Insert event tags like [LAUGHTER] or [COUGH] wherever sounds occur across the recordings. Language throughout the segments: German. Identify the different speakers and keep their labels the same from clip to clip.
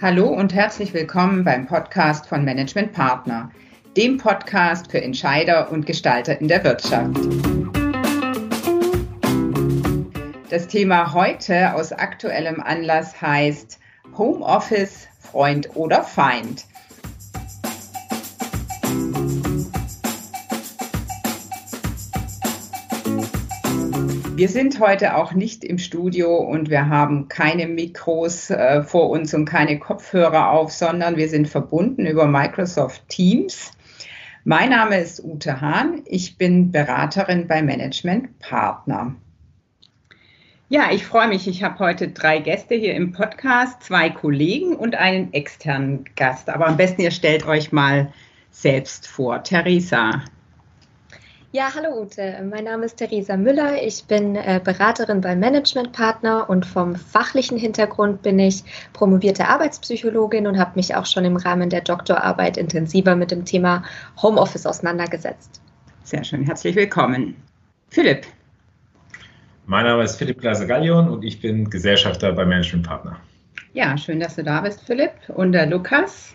Speaker 1: Hallo und herzlich willkommen beim Podcast von Management Partner, dem Podcast für Entscheider und Gestalter in der Wirtschaft. Das Thema heute aus aktuellem Anlass heißt Homeoffice, Freund oder Feind. Wir sind heute auch nicht im Studio und wir haben keine Mikros äh, vor uns und keine Kopfhörer auf, sondern wir sind verbunden über Microsoft Teams. Mein Name ist Ute Hahn. Ich bin Beraterin bei Management Partner. Ja, ich freue mich. Ich habe heute drei Gäste hier im Podcast, zwei Kollegen und einen externen Gast. Aber am besten ihr stellt euch mal selbst vor. Theresa,
Speaker 2: ja, hallo Ute, mein Name ist Theresa Müller. Ich bin äh, Beraterin beim Managementpartner und vom fachlichen Hintergrund bin ich promovierte Arbeitspsychologin und habe mich auch schon im Rahmen der Doktorarbeit intensiver mit dem Thema Homeoffice auseinandergesetzt.
Speaker 1: Sehr schön, herzlich willkommen. Philipp.
Speaker 3: Mein Name ist Philipp Glaser-Gallion und ich bin Gesellschafter beim Managementpartner.
Speaker 1: Ja, schön, dass du da bist, Philipp. Und der Lukas.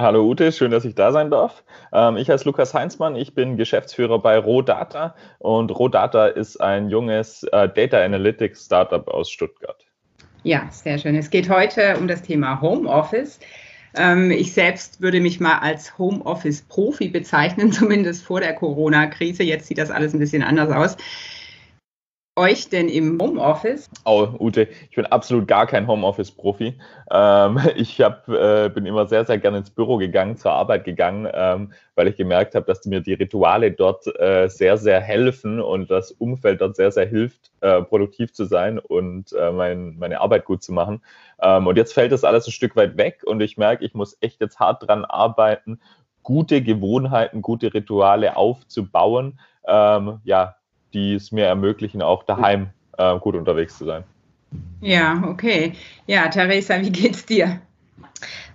Speaker 4: Hallo Ute, schön, dass ich da sein darf. Ähm, ich heiße Lukas Heinzmann, ich bin Geschäftsführer bei Rodata und Rodata ist ein junges äh, Data Analytics Startup aus Stuttgart.
Speaker 1: Ja, sehr schön. Es geht heute um das Thema Homeoffice. Ähm, ich selbst würde mich mal als Homeoffice-Profi bezeichnen, [LAUGHS] zumindest vor der Corona-Krise. Jetzt sieht das alles ein bisschen anders aus euch denn im Homeoffice?
Speaker 4: Oh, Ute, ich bin absolut gar kein Homeoffice-Profi. Ähm, [LAUGHS] ich hab, äh, bin immer sehr, sehr gerne ins Büro gegangen, zur Arbeit gegangen, ähm, weil ich gemerkt habe, dass mir die Rituale dort äh, sehr, sehr helfen und das Umfeld dort sehr, sehr hilft, äh, produktiv zu sein und äh, mein, meine Arbeit gut zu machen. Ähm, und jetzt fällt das alles ein Stück weit weg und ich merke, ich muss echt jetzt hart dran arbeiten, gute Gewohnheiten, gute Rituale aufzubauen. Ähm, ja, die es mir ermöglichen, auch daheim äh, gut unterwegs zu sein.
Speaker 1: Ja, okay. Ja, Theresa, wie geht's dir?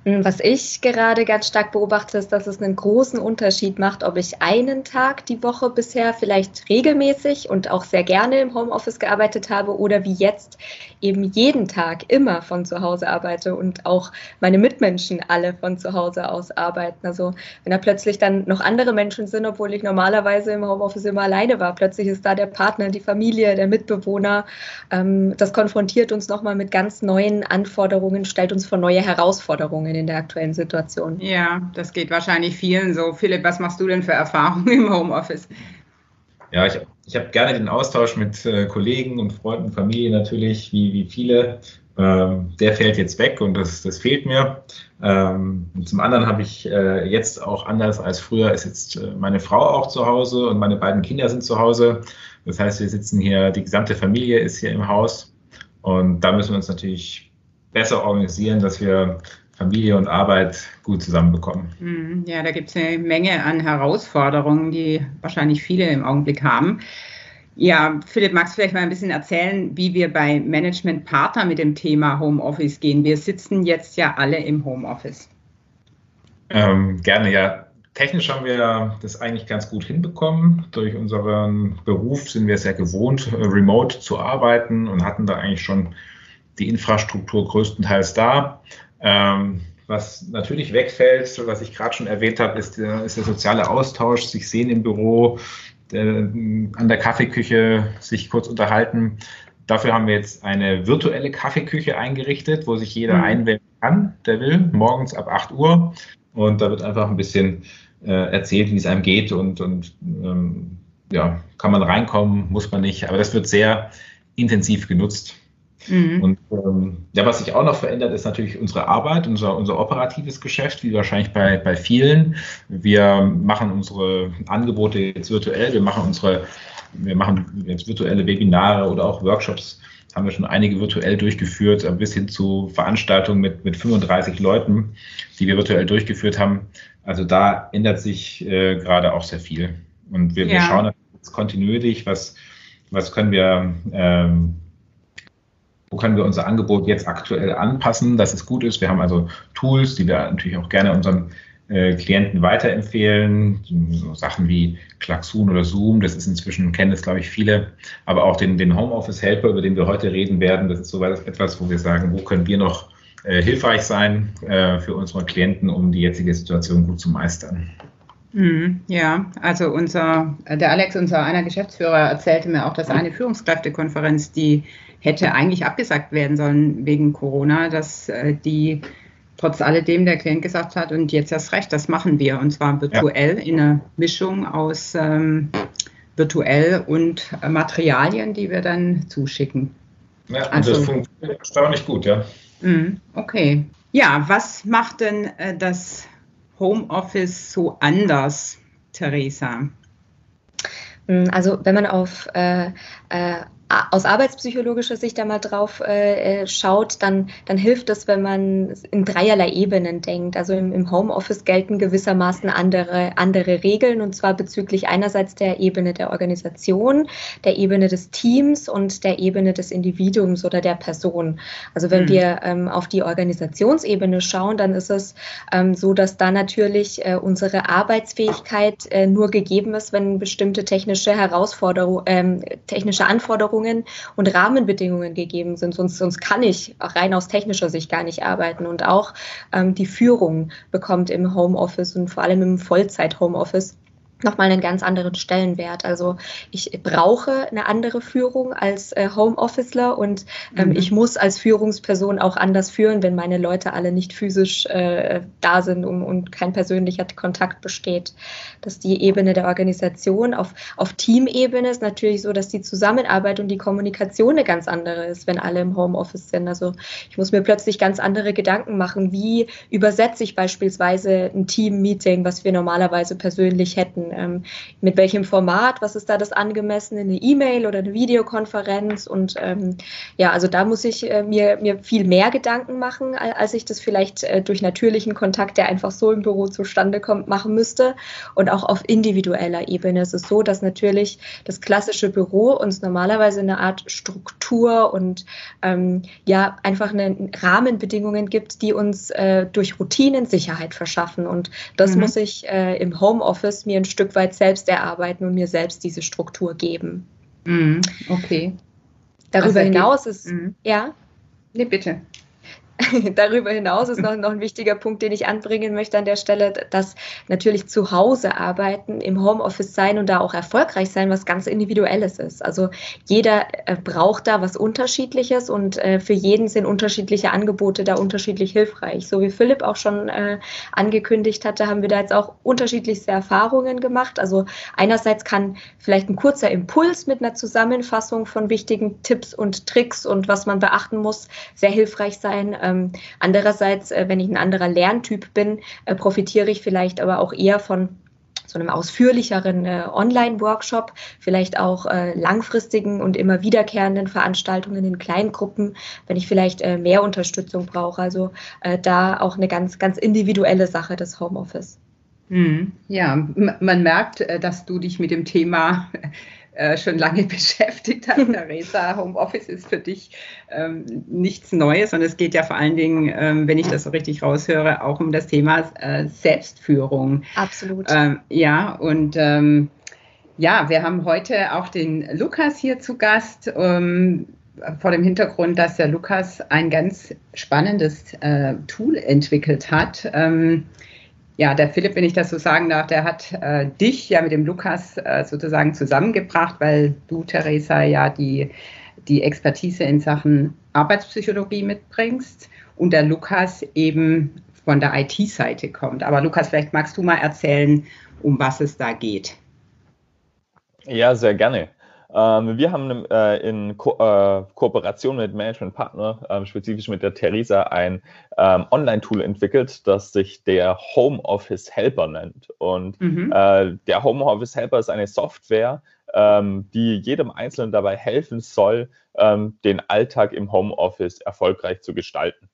Speaker 2: Hm, was ich gerade ganz stark beobachte, ist, dass es einen großen Unterschied macht, ob ich einen Tag die Woche bisher vielleicht regelmäßig und auch sehr gerne im Homeoffice gearbeitet habe oder wie jetzt eben jeden Tag immer von zu Hause arbeite und auch meine Mitmenschen alle von zu Hause aus arbeiten. Also wenn da plötzlich dann noch andere Menschen sind, obwohl ich normalerweise im Homeoffice immer alleine war, plötzlich ist da der Partner, die Familie, der Mitbewohner. Ähm, das konfrontiert uns nochmal mit ganz neuen Anforderungen, stellt uns vor neue Herausforderungen in der aktuellen Situation.
Speaker 1: Ja, das geht wahrscheinlich vielen so. Philipp, was machst du denn für Erfahrungen [LAUGHS] im Homeoffice?
Speaker 3: Ja, ich, ich habe gerne den Austausch mit äh, Kollegen und Freunden, Familie natürlich, wie, wie viele. Ähm, der fällt jetzt weg und das, das fehlt mir. Ähm, zum anderen habe ich äh, jetzt auch anders als früher, ist jetzt äh, meine Frau auch zu Hause und meine beiden Kinder sind zu Hause. Das heißt, wir sitzen hier, die gesamte Familie ist hier im Haus und da müssen wir uns natürlich besser organisieren, dass wir Familie und Arbeit gut zusammenbekommen.
Speaker 1: Mhm. Ja, da gibt es eine Menge an Herausforderungen, die wahrscheinlich viele im Augenblick haben. Ja, Philipp, magst du vielleicht mal ein bisschen erzählen, wie wir bei Management Partner mit dem Thema Homeoffice gehen? Wir sitzen jetzt ja alle im Homeoffice.
Speaker 3: Ähm, gerne, ja. Technisch haben wir das eigentlich ganz gut hinbekommen. Durch unseren Beruf sind wir sehr gewohnt, remote zu arbeiten und hatten da eigentlich schon die Infrastruktur größtenteils da. Ähm, was natürlich wegfällt, was ich gerade schon erwähnt habe, ist der, ist der soziale Austausch, sich sehen im Büro, der, an der Kaffeeküche sich kurz unterhalten. Dafür haben wir jetzt eine virtuelle Kaffeeküche eingerichtet, wo sich jeder mhm. einwählen kann, der will, morgens ab 8 Uhr. Und da wird einfach ein bisschen äh, erzählt, wie es einem geht und, und ähm, ja, kann man reinkommen, muss man nicht. Aber das wird sehr intensiv genutzt. Mhm. Und ähm, ja, was sich auch noch verändert, ist natürlich unsere Arbeit, unser, unser operatives Geschäft, wie wahrscheinlich bei, bei vielen. Wir machen unsere Angebote jetzt virtuell, wir machen unsere, wir machen jetzt virtuelle Webinare oder auch Workshops haben wir schon einige virtuell durchgeführt, bis hin zu Veranstaltungen mit, mit 35 Leuten, die wir virtuell durchgeführt haben. Also da ändert sich äh, gerade auch sehr viel. Und wir, ja. wir schauen jetzt kontinuierlich, was, was können wir ähm, wo können wir unser Angebot jetzt aktuell anpassen, dass es gut ist. Wir haben also Tools, die wir natürlich auch gerne unseren äh, Klienten weiterempfehlen. So Sachen wie Klaxoon oder Zoom, das ist inzwischen, kennen das glaube ich viele, aber auch den, den Homeoffice Helper, über den wir heute reden werden, das ist so etwas, wo wir sagen, wo können wir noch äh, hilfreich sein äh, für unsere Klienten, um die jetzige Situation gut zu meistern.
Speaker 1: Mhm, ja, also unser, der Alex, unser einer Geschäftsführer, erzählte mir auch, dass eine Führungskräftekonferenz, die hätte eigentlich abgesagt werden sollen wegen Corona, dass äh, die trotz alledem der Klient gesagt hat, und jetzt erst recht, das machen wir, und zwar virtuell ja. in einer Mischung aus ähm, virtuell und Materialien, die wir dann zuschicken.
Speaker 3: Ja, also, das funktioniert erstaunlich gut, ja.
Speaker 1: Mhm, okay. Ja, was macht denn äh, das Homeoffice so anders, Theresa?
Speaker 2: Hm, also wenn man auf äh, äh, aus arbeitspsychologischer Sicht einmal drauf äh, äh, schaut, dann, dann hilft es, wenn man in dreierlei Ebenen denkt. Also im, im Homeoffice gelten gewissermaßen andere, andere Regeln und zwar bezüglich einerseits der Ebene der Organisation, der Ebene des Teams und der Ebene des Individuums oder der Person. Also wenn mhm. wir ähm, auf die Organisationsebene schauen, dann ist es ähm, so, dass da natürlich äh, unsere Arbeitsfähigkeit äh, nur gegeben ist, wenn bestimmte technische Herausforderungen, ähm, technische Anforderungen Bedingungen und Rahmenbedingungen gegeben sind. Sonst, sonst kann ich rein aus technischer Sicht gar nicht arbeiten. Und auch ähm, die Führung bekommt im Homeoffice und vor allem im Vollzeit-Homeoffice nochmal einen ganz anderen Stellenwert. Also ich brauche eine andere Führung als äh, Homeofficer und ähm, mhm. ich muss als Führungsperson auch anders führen, wenn meine Leute alle nicht physisch äh, da sind und, und kein persönlicher Kontakt besteht. Dass die Ebene der Organisation auf, auf Teamebene ist natürlich so, dass die Zusammenarbeit und die Kommunikation eine ganz andere ist, wenn alle im Homeoffice sind. Also ich muss mir plötzlich ganz andere Gedanken machen, wie übersetze ich beispielsweise ein Team-Meeting, was wir normalerweise persönlich hätten ähm, mit welchem Format, was ist da das angemessene, eine E-Mail oder eine Videokonferenz? Und ähm, ja, also da muss ich äh, mir, mir viel mehr Gedanken machen, als ich das vielleicht äh, durch natürlichen Kontakt, der einfach so im Büro zustande kommt, machen müsste. Und auch auf individueller Ebene. Ist es so, dass natürlich das klassische Büro uns normalerweise eine Art Struktur und ähm, ja einfach eine Rahmenbedingungen gibt, die uns äh, durch Routinen Sicherheit verschaffen. Und das mhm. muss ich äh, im Homeoffice mir ein Stück Stück weit selbst erarbeiten und mir selbst diese Struktur geben.
Speaker 1: Mhm, okay.
Speaker 2: Darüber also, hinaus ist, mhm. ja?
Speaker 1: Nee, bitte. [LAUGHS]
Speaker 2: Darüber hinaus ist noch, noch ein wichtiger Punkt, den ich anbringen möchte an der Stelle, dass natürlich zu Hause arbeiten, im Homeoffice sein und da auch erfolgreich sein, was ganz Individuelles ist. Also jeder äh, braucht da was Unterschiedliches und äh, für jeden sind unterschiedliche Angebote da unterschiedlich hilfreich. So wie Philipp auch schon äh, angekündigt hatte, haben wir da jetzt auch unterschiedlichste Erfahrungen gemacht. Also einerseits kann vielleicht ein kurzer Impuls mit einer Zusammenfassung von wichtigen Tipps und Tricks und was man beachten muss, sehr hilfreich sein ähm, andererseits, äh, wenn ich ein anderer Lerntyp bin, äh, profitiere ich vielleicht aber auch eher von so einem ausführlicheren äh, Online-Workshop, vielleicht auch äh, langfristigen und immer wiederkehrenden Veranstaltungen in Kleingruppen, wenn ich vielleicht äh, mehr Unterstützung brauche. Also äh, da auch eine ganz, ganz individuelle Sache des Homeoffice.
Speaker 1: Hm, ja, man merkt, dass du dich mit dem Thema äh, schon lange [LAUGHS] beschäftigt hat, Theresa. Homeoffice ist für dich ähm, nichts Neues und es geht ja vor allen Dingen, ähm, wenn ich das so richtig raushöre, auch um das Thema äh, Selbstführung.
Speaker 2: Absolut.
Speaker 1: Ähm, ja, und ähm, ja, wir haben heute auch den Lukas hier zu Gast ähm, vor dem Hintergrund, dass der Lukas ein ganz spannendes äh, Tool entwickelt hat. Ähm, ja, der Philipp, wenn ich das so sagen darf, der hat äh, dich ja mit dem Lukas äh, sozusagen zusammengebracht, weil du, Theresa, ja die, die Expertise in Sachen Arbeitspsychologie mitbringst und der Lukas eben von der IT-Seite kommt. Aber Lukas, vielleicht magst du mal erzählen, um was es da geht.
Speaker 4: Ja, sehr gerne. Ähm, wir haben äh, in Ko äh, Kooperation mit Managementpartner, äh, spezifisch mit der Theresa, ein ähm, Online-Tool entwickelt, das sich der Homeoffice Helper nennt. Und mhm. Äh, der Homeoffice Helper ist eine Software, ähm, die jedem Einzelnen dabei helfen soll, ähm, den Alltag im Homeoffice erfolgreich zu gestalten.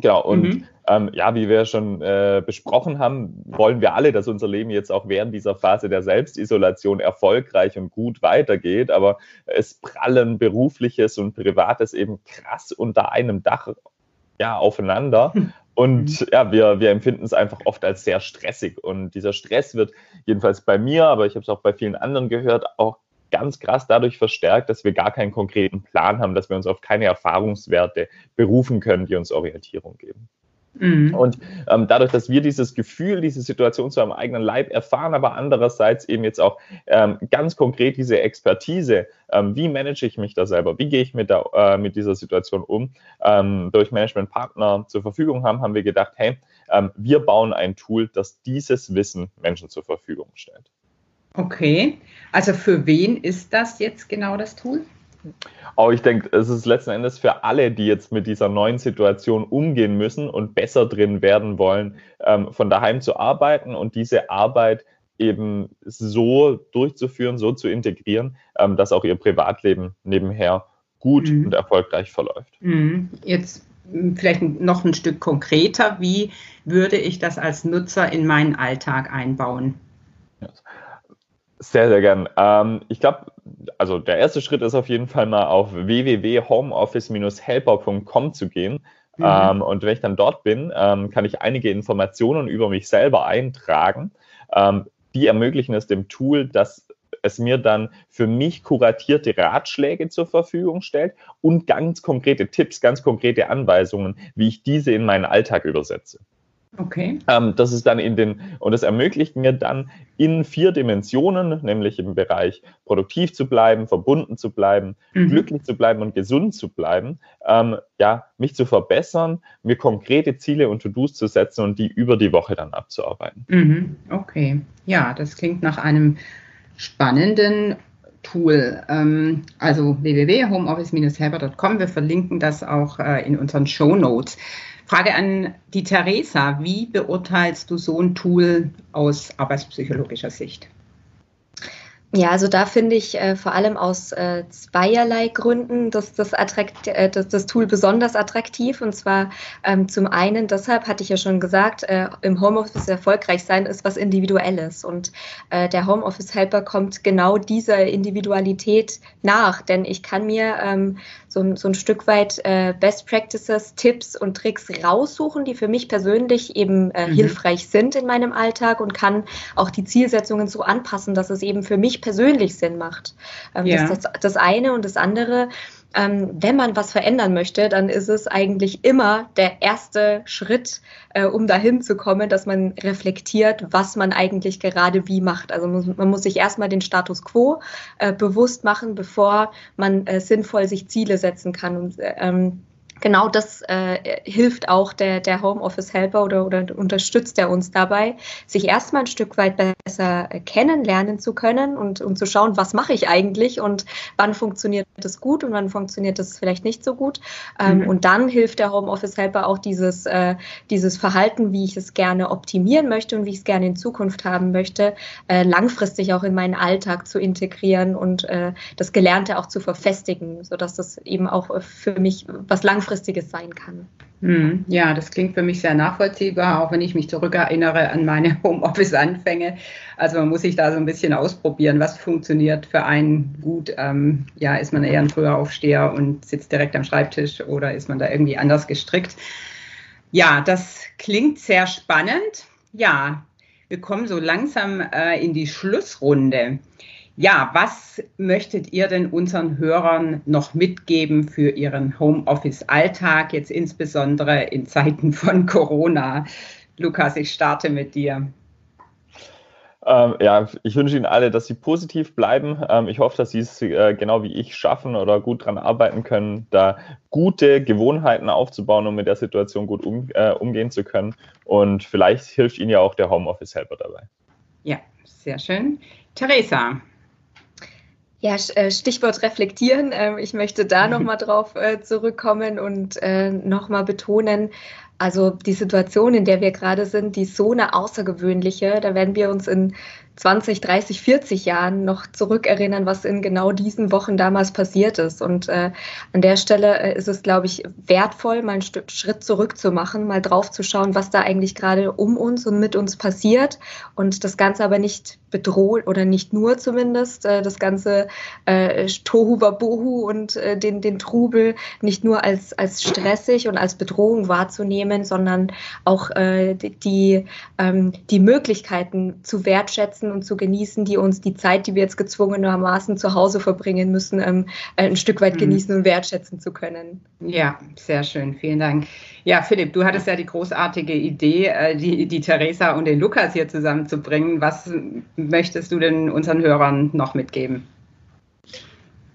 Speaker 4: Genau, und mhm. ähm, ja, wie wir schon äh, besprochen haben, wollen wir alle, dass unser Leben jetzt auch während dieser Phase der Selbstisolation erfolgreich und gut weitergeht, aber es prallen berufliches und privates eben krass unter einem Dach ja, aufeinander. Hm. Und mhm. ja, wir, wir empfinden es einfach oft als sehr stressig. Und dieser Stress wird jedenfalls bei mir, aber ich habe es auch bei vielen anderen gehört, auch ganz krass dadurch verstärkt, dass wir gar keinen konkreten Plan haben, dass wir uns auf keine Erfahrungswerte berufen können, die uns Orientierung geben. Mhm. Und ähm, dadurch, dass wir dieses Gefühl, diese Situation zu einem eigenen Leib erfahren, aber andererseits eben jetzt auch ähm, ganz konkret diese Expertise, ähm, wie manage ich mich da selber, wie gehe ich mit, der, äh, mit dieser Situation um, ähm, durch Managementpartner zur Verfügung haben, haben wir gedacht, hey, ähm, wir bauen ein Tool, das dieses Wissen Menschen zur Verfügung stellt.
Speaker 1: Okay, also für wen ist das jetzt genau das Tool?
Speaker 4: Aber ich denke, es ist letzten Endes für alle, die jetzt mit dieser neuen Situation umgehen müssen und besser drin werden wollen, ähm, von daheim zu arbeiten und diese Arbeit eben so durchzuführen, so zu integrieren, ähm, dass auch ihr Privatleben nebenher gut mhm. und erfolgreich verläuft.
Speaker 1: Mhm. Jetzt hm, vielleicht noch ein Stück konkreter, wie würde ich das als Nutzer in meinen Alltag einbauen?
Speaker 4: Sehr, sehr gern. Ähm, ich glaube, also der erste Schritt ist auf jeden Fall mal auf www.homeoffice-helper.com zu gehen. Mhm. Ähm, und wenn ich dann dort bin, ähm, kann ich einige Informationen über mich selber eintragen. Ähm, die ermöglichen es dem Tool, dass es mir dann für mich kuratierte Ratschläge zur Verfügung stellt und ganz konkrete Tipps, ganz konkrete Anweisungen, wie ich diese in meinen Alltag übersetze.
Speaker 1: Okay.
Speaker 4: Ähm, das ist dann in den, und das ermöglicht mir dann in vier Dimensionen, nämlich im Bereich produktiv zu bleiben, verbunden zu bleiben, mhm. glücklich zu bleiben und gesund zu bleiben, ähm, ja, mich zu verbessern, mir konkrete Ziele und To-Dos zu setzen und die über die Woche dann abzuarbeiten.
Speaker 1: Mhm. Okay. Ja, das klingt nach einem spannenden Tool. Ähm, also www.homeoffice-helper.com. Wir verlinken das auch äh, in unseren Show Notes. Frage an die Theresa. Wie beurteilst du so ein Tool aus arbeitspsychologischer Sicht?
Speaker 2: Ja, also da finde ich äh, vor allem aus äh, zweierlei Gründen das, das, attrakt, äh, das, das Tool besonders attraktiv. Und zwar ähm, zum einen, deshalb hatte ich ja schon gesagt, äh, im Homeoffice erfolgreich sein ist was Individuelles. Und äh, der Homeoffice Helper kommt genau dieser Individualität nach. Denn ich kann mir ähm, so, so ein Stück weit äh, Best Practices, Tipps und Tricks raussuchen, die für mich persönlich eben mhm. hilfreich sind in meinem Alltag und kann auch die Zielsetzungen so anpassen, dass es eben für mich persönlich Sinn macht. Ähm, ja. Das das, das eine und das andere. Ähm, wenn man was verändern möchte, dann ist es eigentlich immer der erste Schritt, äh, um dahin zu kommen, dass man reflektiert, was man eigentlich gerade wie macht. Also man, man muss sich erstmal den Status quo äh, bewusst machen, bevor man äh, sinnvoll sich Ziele setzen kann. Und ähm, genau das äh, hilft auch der, der Homeoffice-Helper oder, oder unterstützt er uns dabei, sich erstmal ein Stück weit besser kennenlernen zu können und, und zu schauen, was mache ich eigentlich und wann funktioniert das gut und wann funktioniert das vielleicht nicht so gut. Ähm, mhm. Und dann hilft der Homeoffice-Helper auch dieses, äh, dieses Verhalten, wie ich es gerne optimieren möchte und wie ich es gerne in Zukunft haben möchte, äh, langfristig auch in meinen Alltag zu integrieren und äh, das Gelernte auch zu verfestigen, sodass das eben auch für mich was langfristig Langfristiges sein kann.
Speaker 1: Hm, ja, das klingt für mich sehr nachvollziehbar, auch wenn ich mich zurückerinnere an meine [LAUGHS] Homeoffice-Anfänge. Also man muss sich da so ein bisschen ausprobieren, was funktioniert für einen gut. Ähm, ja, ist man eher ein früher Aufsteher und sitzt direkt am Schreibtisch oder ist man da irgendwie anders gestrickt? Ja, das klingt sehr spannend. Ja, wir kommen so langsam äh, in die Schlussrunde. Ja, was möchtet ihr denn unseren Hörern noch mitgeben für ihren Homeoffice-Alltag, jetzt insbesondere in Zeiten von Corona? Lukas, ich starte mit dir.
Speaker 4: Ähm, ja, ich wünsche Ihnen alle, dass Sie positiv bleiben. Ähm, ich hoffe, dass Sie es äh, genau wie ich schaffen oder gut daran arbeiten können, da gute Gewohnheiten aufzubauen, um mit der Situation gut um, äh, umgehen zu können. Und vielleicht hilft Ihnen ja auch der Homeoffice-Helper dabei.
Speaker 1: Ja, sehr schön. Theresa,
Speaker 2: ja, äh, Stichwort reflektieren. Ähm, ich möchte da nochmal [LAUGHS] drauf äh, zurückkommen und äh, nochmal betonen, also die Situation, in der wir gerade sind, die ist so eine außergewöhnliche. Da werden wir uns in 20, 30, 40 Jahren noch zurückerinnern, was in genau diesen Wochen damals passiert ist. Und äh, an der Stelle äh, ist es, glaube ich, wertvoll, mal einen Schritt zurück zu machen, mal drauf zu schauen, was da eigentlich gerade um uns und mit uns passiert und das Ganze aber nicht bedroht oder nicht nur zumindest äh, das ganze äh, Tohu Wabohu und äh, den, den Trubel nicht nur als, als stressig und als Bedrohung wahrzunehmen, sondern auch äh, die, ähm, die Möglichkeiten zu wertschätzen, schätzen und zu genießen, die uns die Zeit, die wir jetzt gezwungenermaßen zu Hause verbringen müssen, ähm, ein Stück weit mhm. genießen und wertschätzen zu können.
Speaker 1: Ja, sehr schön. Vielen Dank. Ja, Philipp, du hattest ja die großartige Idee, äh, die, die Theresa und den Lukas hier zusammenzubringen. Was möchtest du denn unseren Hörern noch mitgeben?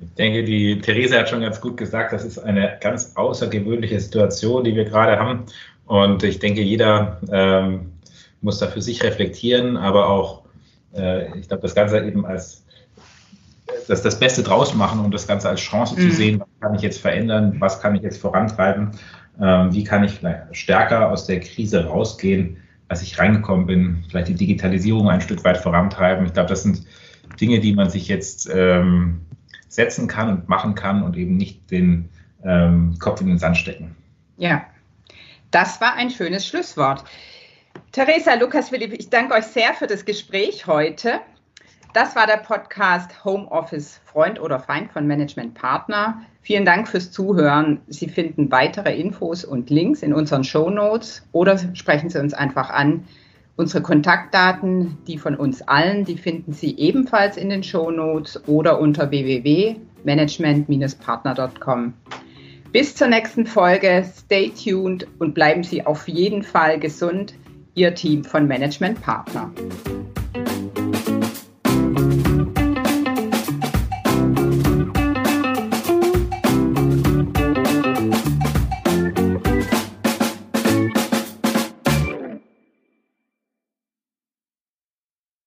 Speaker 3: Ich denke, die Theresa hat schon ganz gut gesagt, das ist eine ganz außergewöhnliche Situation, die wir gerade haben. Und ich denke, jeder ähm, muss da für sich reflektieren, aber auch, äh, ich glaube, das Ganze eben als das, das Beste draus machen und das Ganze als Chance mhm. zu sehen, was kann ich jetzt verändern, was kann ich jetzt vorantreiben, ähm, wie kann ich stärker aus der Krise rausgehen, als ich reingekommen bin, vielleicht die Digitalisierung ein Stück weit vorantreiben. Ich glaube, das sind Dinge, die man sich jetzt ähm, setzen kann und machen kann und eben nicht den ähm, Kopf in den Sand stecken.
Speaker 1: Ja, das war ein schönes Schlusswort. Theresa, Lukas, Philipp, ich danke euch sehr für das Gespräch heute. Das war der Podcast Homeoffice Freund oder Feind von Management Partner. Vielen Dank fürs Zuhören. Sie finden weitere Infos und Links in unseren Show Notes oder sprechen Sie uns einfach an. Unsere Kontaktdaten, die von uns allen, die finden Sie ebenfalls in den Show Notes oder unter www.management-partner.com. Bis zur nächsten Folge. Stay tuned und bleiben Sie auf jeden Fall gesund. Ihr Team von Management Partner.